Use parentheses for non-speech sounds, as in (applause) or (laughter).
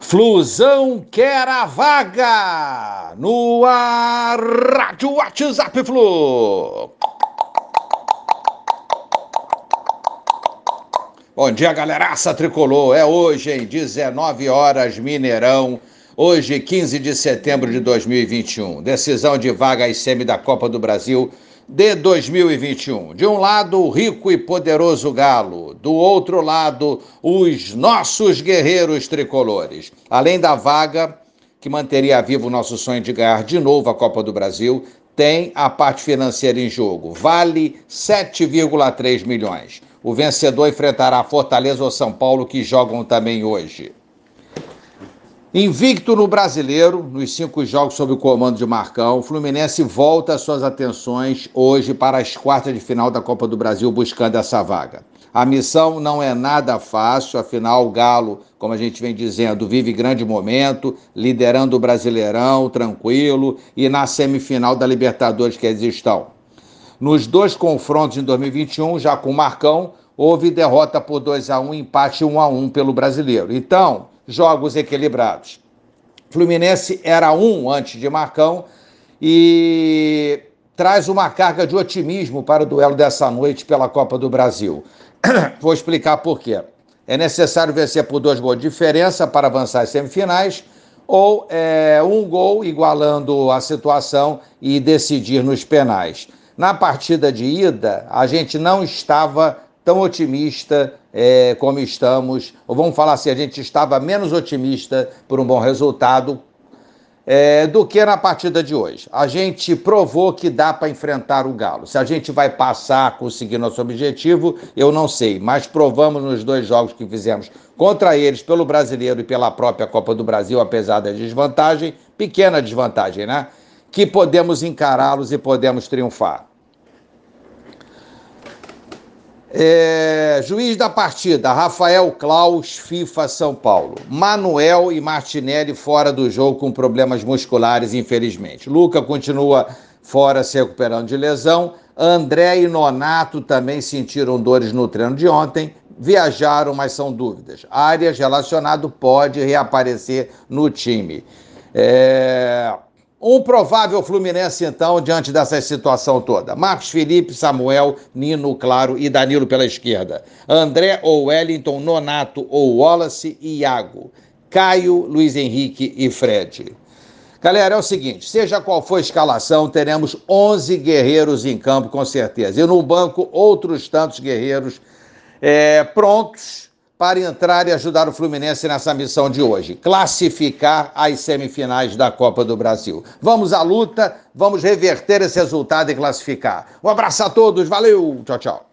Flusão quer a vaga no ar, Rádio WhatsApp Flu. Bom dia, galeraça tricolor. É hoje, em 19 horas, Mineirão. Hoje, 15 de setembro de 2021. Decisão de vaga às semi da Copa do Brasil de 2021. De um lado, o rico e poderoso Galo, do outro lado, os nossos guerreiros tricolores. Além da vaga que manteria vivo o nosso sonho de ganhar de novo a Copa do Brasil, tem a parte financeira em jogo. Vale 7,3 milhões. O vencedor enfrentará Fortaleza ou São Paulo, que jogam também hoje. Invicto no brasileiro, nos cinco jogos sob o comando de Marcão, o Fluminense volta suas atenções hoje para as quartas de final da Copa do Brasil, buscando essa vaga. A missão não é nada fácil, afinal, o Galo, como a gente vem dizendo, vive grande momento, liderando o Brasileirão, tranquilo, e na semifinal da Libertadores que eles estão. Nos dois confrontos em 2021, já com o Marcão, houve derrota por 2 a 1 empate 1 a 1 pelo brasileiro. Então, jogos equilibrados. Fluminense era um antes de Marcão e traz uma carga de otimismo para o duelo dessa noite pela Copa do Brasil. (clears throat) Vou explicar por quê. É necessário vencer por dois gols de diferença para avançar às semifinais ou é, um gol igualando a situação e decidir nos penais. Na partida de ida, a gente não estava tão otimista é, como estamos, ou vamos falar assim, a gente estava menos otimista por um bom resultado é, do que na partida de hoje. A gente provou que dá para enfrentar o Galo. Se a gente vai passar, conseguir nosso objetivo, eu não sei, mas provamos nos dois jogos que fizemos contra eles, pelo brasileiro e pela própria Copa do Brasil, apesar da desvantagem, pequena desvantagem, né? Que podemos encará-los e podemos triunfar. É, juiz da partida, Rafael Klaus, FIFA São Paulo. Manuel e Martinelli fora do jogo com problemas musculares, infelizmente. Luca continua fora se recuperando de lesão. André e Nonato também sentiram dores no treino de ontem. Viajaram, mas são dúvidas. Áreas relacionado pode reaparecer no time. É... Um provável Fluminense, então, diante dessa situação toda. Marcos Felipe, Samuel, Nino, Claro e Danilo pela esquerda. André ou Wellington, Nonato ou Wallace e Iago. Caio, Luiz Henrique e Fred. Galera, é o seguinte: seja qual for a escalação, teremos 11 guerreiros em campo, com certeza. E no banco, outros tantos guerreiros é, prontos para entrar e ajudar o Fluminense nessa missão de hoje, classificar as semifinais da Copa do Brasil. Vamos à luta, vamos reverter esse resultado e classificar. Um abraço a todos, valeu, tchau, tchau.